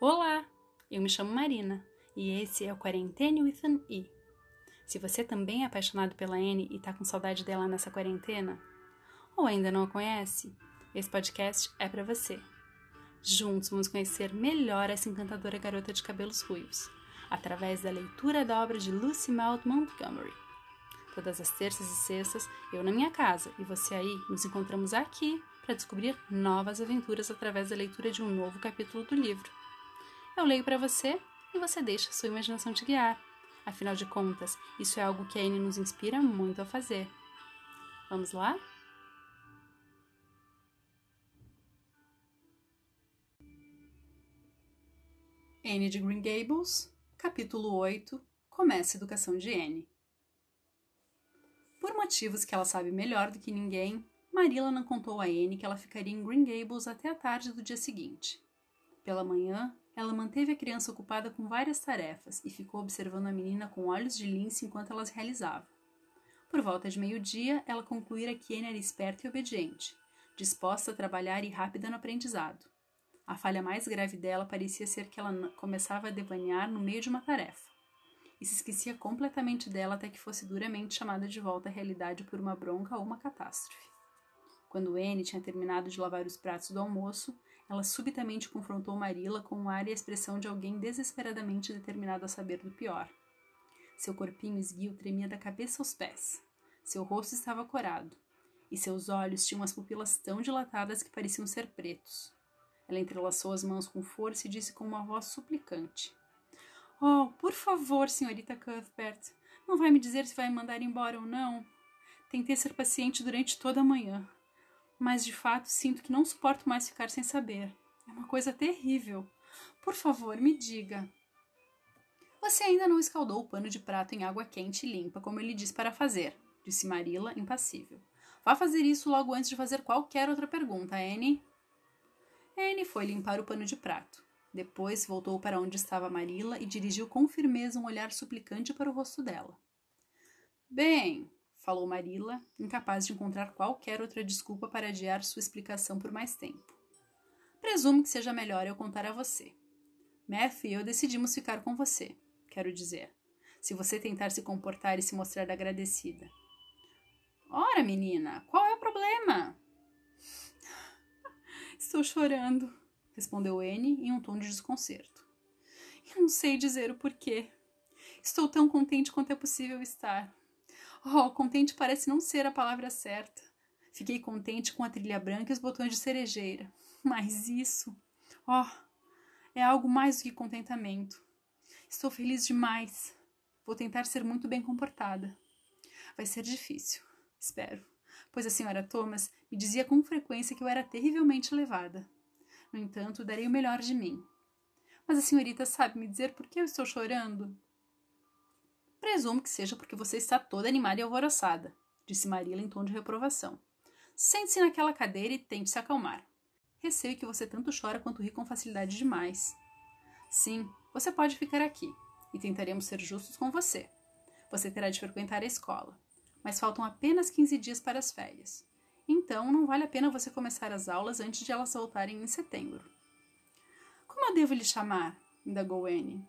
Olá, eu me chamo Marina e esse é o Quarentene with an E. Se você também é apaixonado pela Anne e tá com saudade dela nessa quarentena, ou ainda não a conhece, esse podcast é para você. Juntos vamos conhecer melhor essa encantadora garota de cabelos ruivos, através da leitura da obra de Lucy Maud Montgomery. Todas as terças e sextas, eu na minha casa e você aí, nos encontramos aqui para descobrir novas aventuras através da leitura de um novo capítulo do livro. Eu leio para você e você deixa a sua imaginação te guiar. Afinal de contas, isso é algo que a Anne nos inspira muito a fazer. Vamos lá? Anne de Green Gables, capítulo 8 Começa a educação de Anne. Por motivos que ela sabe melhor do que ninguém, Marilla não contou a Anne que ela ficaria em Green Gables até a tarde do dia seguinte. Pela manhã, ela manteve a criança ocupada com várias tarefas e ficou observando a menina com olhos de lince enquanto ela as realizava. Por volta de meio-dia, ela concluíra que Anne era esperta e obediente, disposta a trabalhar e rápida no aprendizado. A falha mais grave dela parecia ser que ela começava a devanear no meio de uma tarefa e se esquecia completamente dela até que fosse duramente chamada de volta à realidade por uma bronca ou uma catástrofe. Quando Anne tinha terminado de lavar os pratos do almoço, ela subitamente confrontou Marilla com o ar e a expressão de alguém desesperadamente determinado a saber do pior. Seu corpinho esguio tremia da cabeça aos pés. Seu rosto estava corado, e seus olhos tinham as pupilas tão dilatadas que pareciam ser pretos. Ela entrelaçou as mãos com força e disse com uma voz suplicante: Oh, por favor, senhorita Cuthbert, não vai me dizer se vai me mandar embora ou não? Tentei ser paciente durante toda a manhã, mas de fato sinto que não suporto mais ficar sem saber. É uma coisa terrível. Por favor, me diga. Você ainda não escaldou o pano de prato em água quente e limpa, como ele disse para fazer, disse Marilla, impassível. Vá fazer isso logo antes de fazer qualquer outra pergunta, Anne. Anne foi limpar o pano de prato. Depois voltou para onde estava Marilla e dirigiu com firmeza um olhar suplicante para o rosto dela. Bem, falou Marilla, incapaz de encontrar qualquer outra desculpa para adiar sua explicação por mais tempo. Presumo que seja melhor eu contar a você. Matthew e eu decidimos ficar com você, quero dizer, se você tentar se comportar e se mostrar agradecida. Ora, menina, qual é o problema? Estou chorando, respondeu Anne em um tom de desconcerto. Eu não sei dizer o porquê. Estou tão contente quanto é possível estar. Oh, contente parece não ser a palavra certa. Fiquei contente com a trilha branca e os botões de cerejeira. Mas isso, oh, é algo mais do que contentamento. Estou feliz demais. Vou tentar ser muito bem comportada. Vai ser difícil, espero, pois a senhora Thomas me dizia com frequência que eu era terrivelmente levada. No entanto, darei o melhor de mim. Mas a senhorita sabe me dizer por que eu estou chorando? Presumo que seja porque você está toda animada e alvoroçada, disse Marilla em tom de reprovação. Sente-se naquela cadeira e tente se acalmar. Receio que você tanto chora quanto ri com facilidade demais. Sim, você pode ficar aqui, e tentaremos ser justos com você. Você terá de frequentar a escola, mas faltam apenas 15 dias para as férias. Então, não vale a pena você começar as aulas antes de elas voltarem em setembro. Como eu devo lhe chamar? indagou Anne.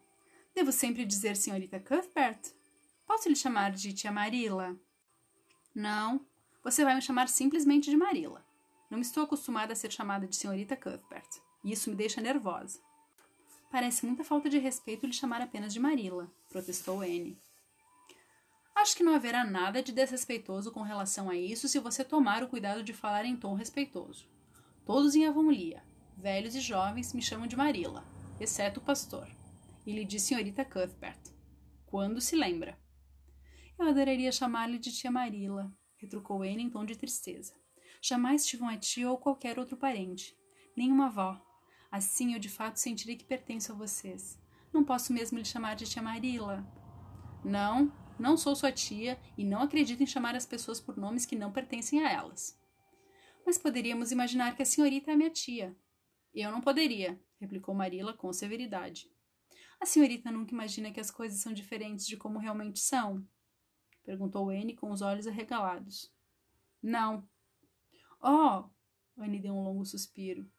Devo sempre dizer senhorita Cuthbert? Posso lhe chamar de tia Marilla? Não, você vai me chamar simplesmente de Marilla. Não estou acostumada a ser chamada de senhorita Cuthbert, e isso me deixa nervosa. Parece muita falta de respeito lhe chamar apenas de Marilla, protestou Anne. Acho que não haverá nada de desrespeitoso com relação a isso se você tomar o cuidado de falar em tom respeitoso. Todos em Avonlea, velhos e jovens, me chamam de Marilla, exceto o pastor. E lhe diz senhorita Cuthbert. Quando se lembra. Eu adoraria chamar-lhe de tia Marilla, retrucou Anne em tom de tristeza. Jamais tive uma tia ou qualquer outro parente, nem uma avó. Assim eu de fato sentirei que pertenço a vocês. Não posso mesmo lhe chamar de tia Marilla. Não, não sou sua tia e não acredito em chamar as pessoas por nomes que não pertencem a elas. Mas poderíamos imaginar que a senhorita é minha tia. Eu não poderia, replicou Marilla com severidade. A senhorita nunca imagina que as coisas são diferentes de como realmente são? Perguntou Anne com os olhos arregalados. Não. Oh! Anne deu um longo suspiro.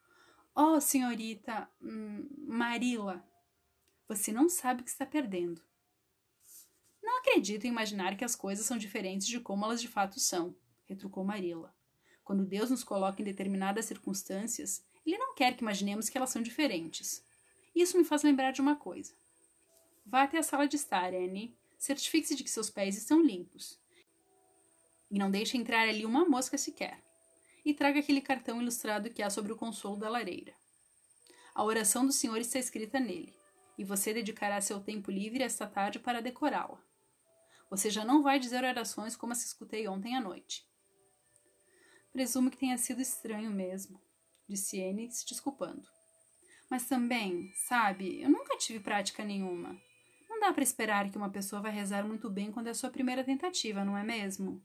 Oh, senhorita hum, Marila, você não sabe o que está perdendo. Não acredito em imaginar que as coisas são diferentes de como elas de fato são, retrucou Marila. Quando Deus nos coloca em determinadas circunstâncias, Ele não quer que imaginemos que elas são diferentes. Isso me faz lembrar de uma coisa. Vá até a sala de estar, Annie. Certifique-se de que seus pés estão limpos. E não deixe entrar ali uma mosca sequer. E traga aquele cartão ilustrado que há sobre o consolo da lareira. A oração do Senhor está escrita nele, e você dedicará seu tempo livre esta tarde para decorá-la. Você já não vai dizer orações como as que escutei ontem à noite. Presumo que tenha sido estranho mesmo, disse Anne, se desculpando. Mas também, sabe, eu nunca tive prática nenhuma. Não dá para esperar que uma pessoa vai rezar muito bem quando é sua primeira tentativa, não é mesmo?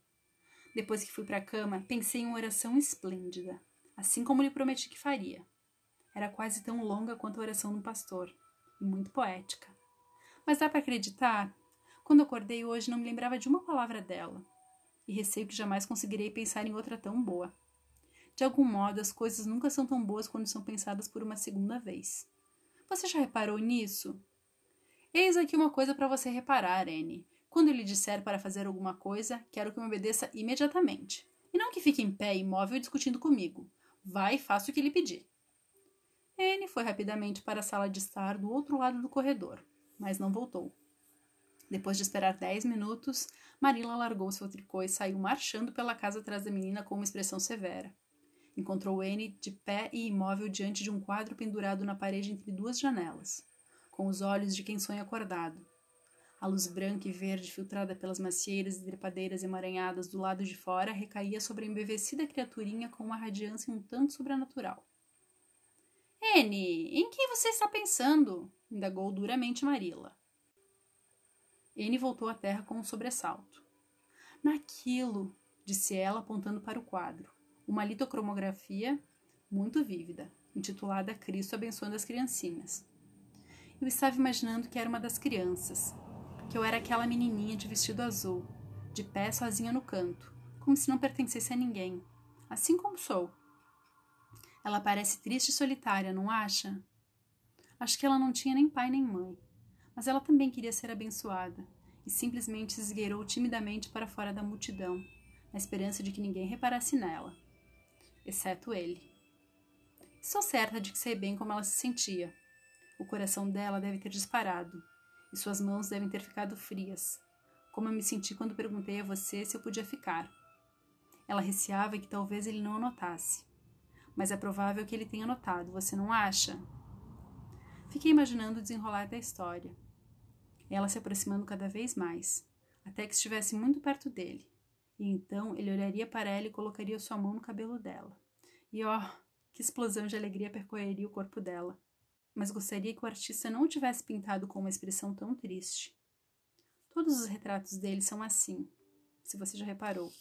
Depois que fui para a cama, pensei em uma oração esplêndida, assim como lhe prometi que faria. Era quase tão longa quanto a oração do pastor, e muito poética. Mas dá para acreditar? Quando acordei hoje, não me lembrava de uma palavra dela e receio que jamais conseguirei pensar em outra tão boa. De algum modo, as coisas nunca são tão boas quando são pensadas por uma segunda vez. Você já reparou nisso? Eis aqui uma coisa para você reparar, Anne. Quando ele disser para fazer alguma coisa, quero que me obedeça imediatamente. E não que fique em pé, imóvel, discutindo comigo. Vá e faça o que ele pedir. Anne foi rapidamente para a sala de estar do outro lado do corredor, mas não voltou. Depois de esperar dez minutos, Marila largou seu tricô e saiu marchando pela casa atrás da menina com uma expressão severa. Encontrou Anne de pé e imóvel diante de um quadro pendurado na parede entre duas janelas, com os olhos de quem sonha acordado. A luz branca e verde filtrada pelas macieiras e trepadeiras emaranhadas do lado de fora recaía sobre a embevecida criaturinha com uma radiância um tanto sobrenatural. Anne, em que você está pensando? indagou duramente Marila. N voltou à terra com um sobressalto. Naquilo, disse ela, apontando para o quadro. Uma litocromografia muito vívida, intitulada Cristo abençoando as criancinhas. Eu estava imaginando que era uma das crianças, que eu era aquela menininha de vestido azul, de pé sozinha no canto, como se não pertencesse a ninguém, assim como sou. Ela parece triste e solitária, não acha? Acho que ela não tinha nem pai nem mãe mas ela também queria ser abençoada e simplesmente se esgueirou timidamente para fora da multidão, na esperança de que ninguém reparasse nela, exceto ele. Estou certa de que sei bem como ela se sentia. O coração dela deve ter disparado e suas mãos devem ter ficado frias, como eu me senti quando perguntei a você se eu podia ficar. Ela receava que talvez ele não notasse. Mas é provável que ele tenha notado, você não acha? Fiquei imaginando o desenrolar da história ela se aproximando cada vez mais, até que estivesse muito perto dele. E então ele olharia para ela e colocaria sua mão no cabelo dela. E ó, oh, que explosão de alegria percorreria o corpo dela. Mas gostaria que o artista não o tivesse pintado com uma expressão tão triste. Todos os retratos dele são assim, se você já reparou.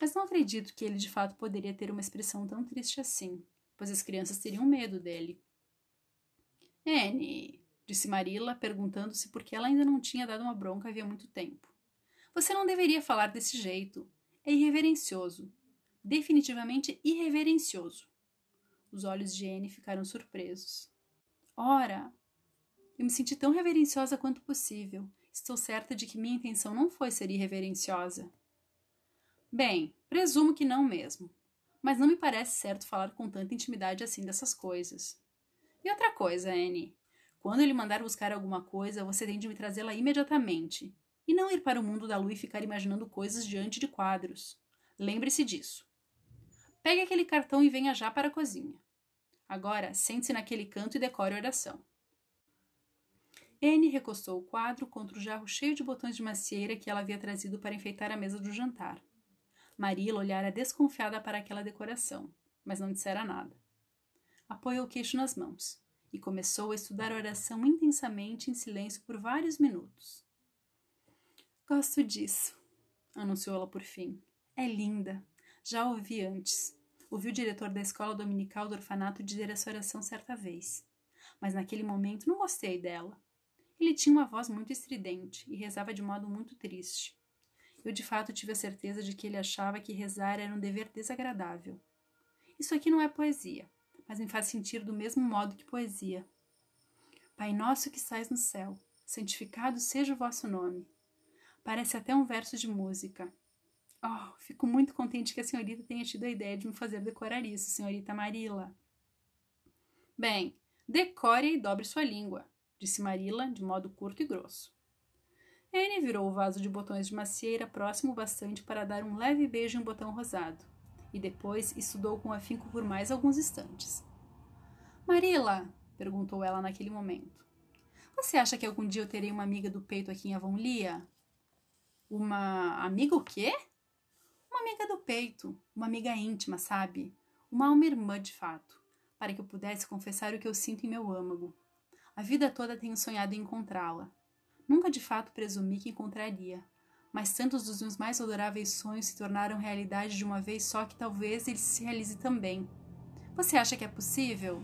Mas não acredito que ele de fato poderia ter uma expressão tão triste assim, pois as crianças teriam medo dele. Annie, disse Marilla, perguntando-se por que ela ainda não tinha dado uma bronca havia muito tempo. Você não deveria falar desse jeito. É irreverencioso. Definitivamente irreverencioso. Os olhos de Anne ficaram surpresos. Ora, eu me senti tão reverenciosa quanto possível. Estou certa de que minha intenção não foi ser irreverenciosa. Bem, presumo que não mesmo. Mas não me parece certo falar com tanta intimidade assim dessas coisas. E outra coisa, Anne. Quando ele mandar buscar alguma coisa, você tem de me trazê-la imediatamente. E não ir para o mundo da lua e ficar imaginando coisas diante de quadros. Lembre-se disso. Pegue aquele cartão e venha já para a cozinha. Agora, sente-se naquele canto e decore a oração. Anne recostou o quadro contra o jarro cheio de botões de macieira que ela havia trazido para enfeitar a mesa do jantar. Marilla olhara desconfiada para aquela decoração, mas não dissera nada. Apoiou o queixo nas mãos e começou a estudar a oração intensamente em silêncio por vários minutos. Gosto disso, anunciou ela por fim. É linda. Já ouvi antes. Ouvi o diretor da escola dominical do orfanato dizer essa oração certa vez. Mas naquele momento não gostei dela. Ele tinha uma voz muito estridente e rezava de modo muito triste. Eu de fato tive a certeza de que ele achava que rezar era um dever desagradável. Isso aqui não é poesia, mas me faz sentir do mesmo modo que poesia. Pai nosso que estais no céu, santificado seja o vosso nome. Parece até um verso de música. Oh, fico muito contente que a senhorita tenha tido a ideia de me fazer decorar isso, senhorita Marila. Bem, decore e dobre sua língua, disse Marila de modo curto e grosso. Anne virou o vaso de botões de macieira próximo bastante para dar um leve beijo em um botão rosado, e depois estudou com afinco por mais alguns instantes. Marila, perguntou ela naquele momento, você acha que algum dia eu terei uma amiga do peito aqui em Avonlea? Uma amiga o quê? Uma amiga do peito, uma amiga íntima, sabe? Uma alma irmã de fato, para que eu pudesse confessar o que eu sinto em meu âmago. A vida toda tenho sonhado em encontrá-la. Nunca de fato presumi que encontraria, mas tantos dos meus mais adoráveis sonhos se tornaram realidade de uma vez só que talvez ele se realize também. Você acha que é possível?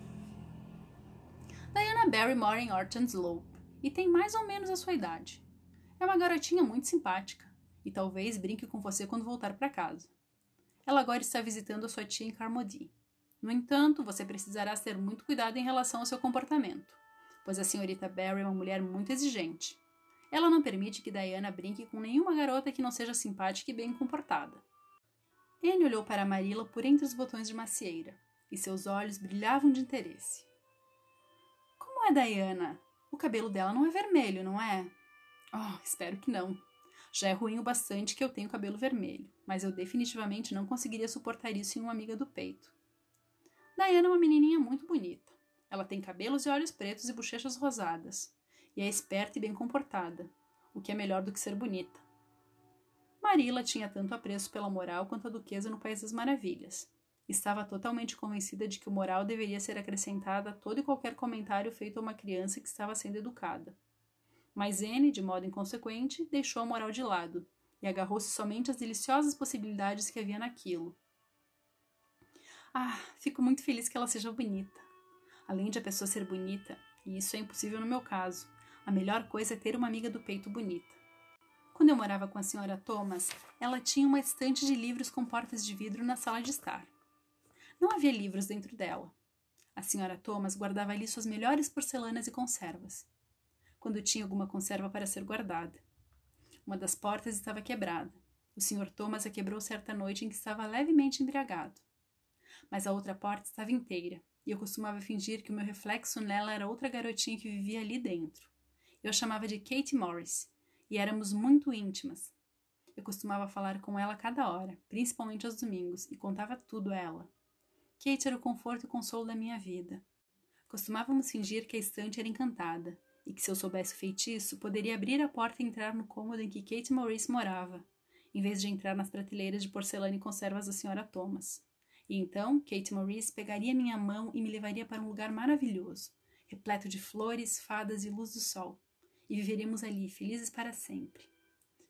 Diana Barry mora em Orton Slope e tem mais ou menos a sua idade. É uma garotinha muito simpática e talvez brinque com você quando voltar para casa. Ela agora está visitando a sua tia em Carmody. No entanto, você precisará ter muito cuidado em relação ao seu comportamento, pois a senhorita Barry é uma mulher muito exigente. Ela não permite que Diana brinque com nenhuma garota que não seja simpática e bem comportada. Anne olhou para Marilla por entre os botões de macieira, e seus olhos brilhavam de interesse. Como é Diana? O cabelo dela não é vermelho, não é? Oh, espero que não. Já é ruim o bastante que eu tenho cabelo vermelho, mas eu definitivamente não conseguiria suportar isso em uma amiga do peito. Diana é uma menininha muito bonita. Ela tem cabelos e olhos pretos e bochechas rosadas, e é esperta e bem comportada, o que é melhor do que ser bonita. Marilla tinha tanto apreço pela moral quanto a duquesa no País das Maravilhas. Estava totalmente convencida de que o moral deveria ser acrescentada a todo e qualquer comentário feito a uma criança que estava sendo educada. Mas N, de modo inconsequente, deixou a moral de lado e agarrou-se somente às deliciosas possibilidades que havia naquilo. Ah, fico muito feliz que ela seja bonita. Além de a pessoa ser bonita, e isso é impossível no meu caso, a melhor coisa é ter uma amiga do peito bonita. Quando eu morava com a senhora Thomas, ela tinha uma estante de livros com portas de vidro na sala de estar. Não havia livros dentro dela. A senhora Thomas guardava ali suas melhores porcelanas e conservas quando tinha alguma conserva para ser guardada. Uma das portas estava quebrada. O Sr. Thomas a quebrou certa noite em que estava levemente embriagado. Mas a outra porta estava inteira, e eu costumava fingir que o meu reflexo nela era outra garotinha que vivia ali dentro. Eu chamava de Kate Morris, e éramos muito íntimas. Eu costumava falar com ela a cada hora, principalmente aos domingos, e contava tudo a ela. Kate era o conforto e consolo da minha vida. Costumávamos fingir que a estante era encantada, e que se eu soubesse o feitiço, poderia abrir a porta e entrar no cômodo em que Kate Maurice morava, em vez de entrar nas prateleiras de porcelana e conservas da senhora Thomas. E então Kate Maurice pegaria minha mão e me levaria para um lugar maravilhoso, repleto de flores, fadas e luz do sol, e viveríamos ali, felizes para sempre.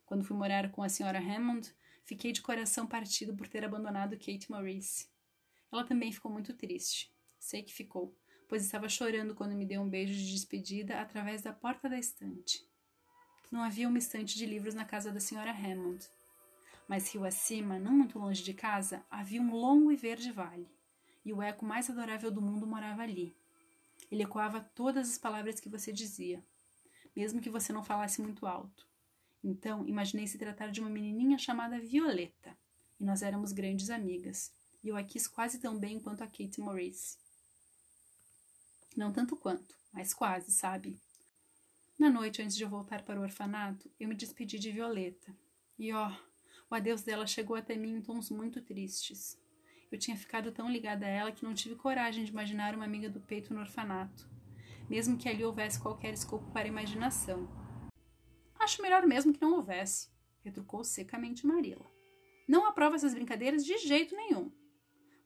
Quando fui morar com a senhora Hammond, fiquei de coração partido por ter abandonado Kate Maurice. Ela também ficou muito triste. Sei que ficou, pois estava chorando quando me deu um beijo de despedida através da porta da estante. Não havia uma estante de livros na casa da senhora Hammond. Mas rio acima, não muito longe de casa, havia um longo e verde vale, e o eco mais adorável do mundo morava ali. Ele ecoava todas as palavras que você dizia, mesmo que você não falasse muito alto. Então, imaginei se tratar de uma menininha chamada Violeta, e nós éramos grandes amigas, e eu a quis quase tão bem quanto a Kate Maurice. Não tanto quanto, mas quase, sabe? Na noite antes de eu voltar para o orfanato, eu me despedi de Violeta. E ó, o adeus dela chegou até mim em tons muito tristes. Eu tinha ficado tão ligada a ela que não tive coragem de imaginar uma amiga do peito no orfanato, mesmo que ali houvesse qualquer escopo para a imaginação. Acho melhor mesmo que não houvesse, retrucou secamente Marilla. Não aprovo essas brincadeiras de jeito nenhum.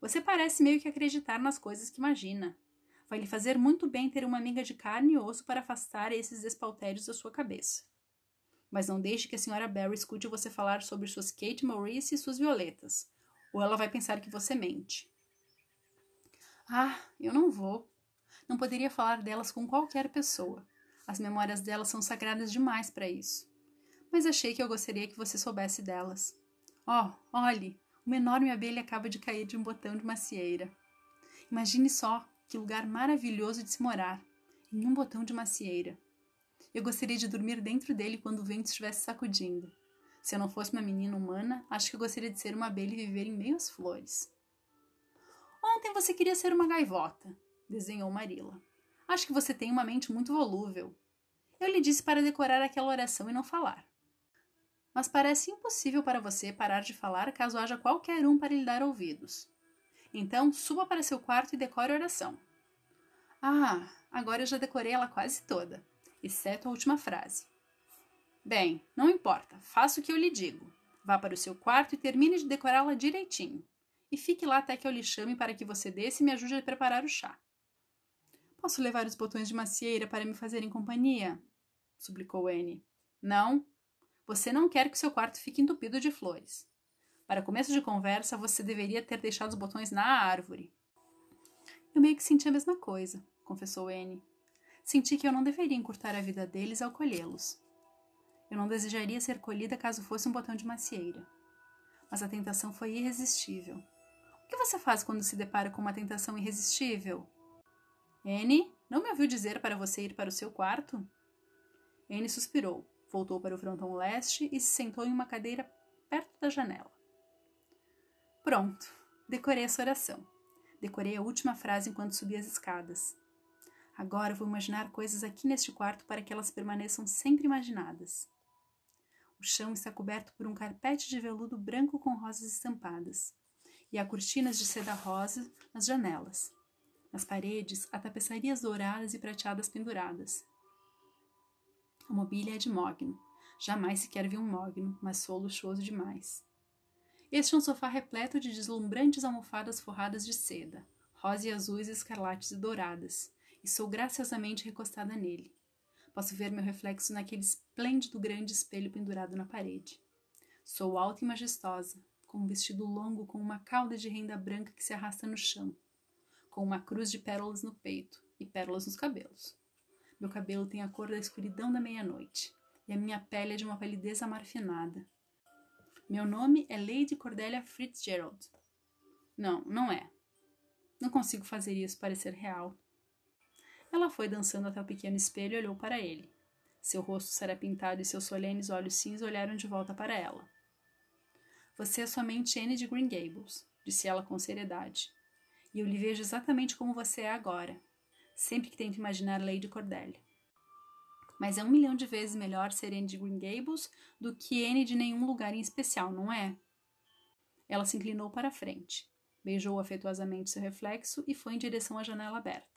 Você parece meio que acreditar nas coisas que imagina. Vai lhe fazer muito bem ter uma amiga de carne e osso para afastar esses despaltérios da sua cabeça. Mas não deixe que a senhora Barry escute você falar sobre suas Kate Maurice e suas violetas, ou ela vai pensar que você mente. Ah, eu não vou. Não poderia falar delas com qualquer pessoa. As memórias delas são sagradas demais para isso. Mas achei que eu gostaria que você soubesse delas. Oh, olhe, uma enorme abelha acaba de cair de um botão de macieira. Imagine só que lugar maravilhoso de se morar, em um botão de macieira. Eu gostaria de dormir dentro dele quando o vento estivesse sacudindo. Se eu não fosse uma menina humana, acho que eu gostaria de ser uma abelha e viver em meio às flores. Ontem você queria ser uma gaivota, desenhou Marila. Acho que você tem uma mente muito volúvel. Eu lhe disse para decorar aquela oração e não falar. Mas parece impossível para você parar de falar caso haja qualquer um para lhe dar ouvidos. Então, suba para seu quarto e decore a oração. Ah, agora eu já decorei ela quase toda, exceto a última frase. Bem, não importa, faça o que eu lhe digo. Vá para o seu quarto e termine de decorá-la direitinho. E fique lá até que eu lhe chame para que você desça e me ajude a preparar o chá. Posso levar os botões de macieira para me fazerem companhia? suplicou Anne. Não. Você não quer que seu quarto fique entupido de flores. Para começo de conversa, você deveria ter deixado os botões na árvore. Eu meio que senti a mesma coisa, confessou Anne. Senti que eu não deveria encurtar a vida deles ao colhê-los. Eu não desejaria ser colhida caso fosse um botão de macieira. Mas a tentação foi irresistível. O que você faz quando se depara com uma tentação irresistível? Anne, não me ouviu dizer para você ir para o seu quarto? Anne suspirou, voltou para o frontão leste e se sentou em uma cadeira perto da janela. Pronto, decorei essa oração. Decorei a última frase enquanto subia as escadas. Agora vou imaginar coisas aqui neste quarto para que elas permaneçam sempre imaginadas. O chão está coberto por um carpete de veludo branco com rosas estampadas, e há cortinas de seda rosa nas janelas. Nas paredes, há tapeçarias douradas e prateadas penduradas. A mobília é de mogno. Jamais sequer vi um mogno, mas sou luxuoso demais. Este é um sofá repleto de deslumbrantes almofadas forradas de seda, rosa e azuis, escarlates e douradas, e sou graciosamente recostada nele. Posso ver meu reflexo naquele esplêndido grande espelho pendurado na parede. Sou alta e majestosa, com um vestido longo com uma cauda de renda branca que se arrasta no chão, com uma cruz de pérolas no peito e pérolas nos cabelos. Meu cabelo tem a cor da escuridão da meia-noite, e a minha pele é de uma palidez amarfinada. Meu nome é Lady Cordelia Fitzgerald. Não, não é. Não consigo fazer isso parecer real. Ela foi dançando até o pequeno espelho e olhou para ele. Seu rosto sarapintado e seus solenes olhos cinza olharam de volta para ela. Você é somente Anne de Green Gables, disse ela com seriedade. E eu lhe vejo exatamente como você é agora, sempre que tento imaginar Lady Cordelia mas é um milhão de vezes melhor ser Anne de Green Gables do que Anne de nenhum lugar em especial, não é? Ela se inclinou para a frente, beijou afetuosamente seu reflexo e foi em direção à janela aberta.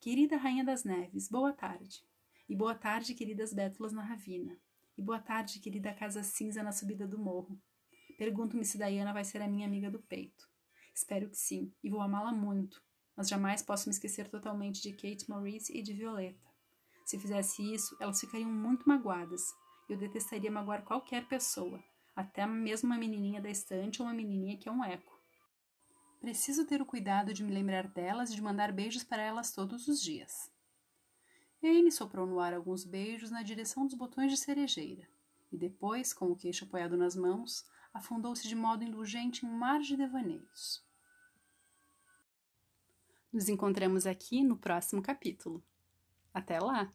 Querida Rainha das Neves, boa tarde. E boa tarde, queridas bétulas na ravina. E boa tarde, querida Casa Cinza na subida do morro. Pergunto-me se Diana vai ser a minha amiga do peito. Espero que sim, e vou amá-la muito, mas jamais posso me esquecer totalmente de Kate Maurice e de Violeta. Se fizesse isso, elas ficariam muito magoadas. Eu detestaria magoar qualquer pessoa, até mesmo uma menininha da estante ou uma menininha que é um eco. Preciso ter o cuidado de me lembrar delas e de mandar beijos para elas todos os dias. Anne soprou no ar alguns beijos na direção dos botões de cerejeira, e depois, com o queixo apoiado nas mãos, afundou-se de modo indulgente em um mar de devaneios. Nos encontramos aqui no próximo capítulo. Até lá!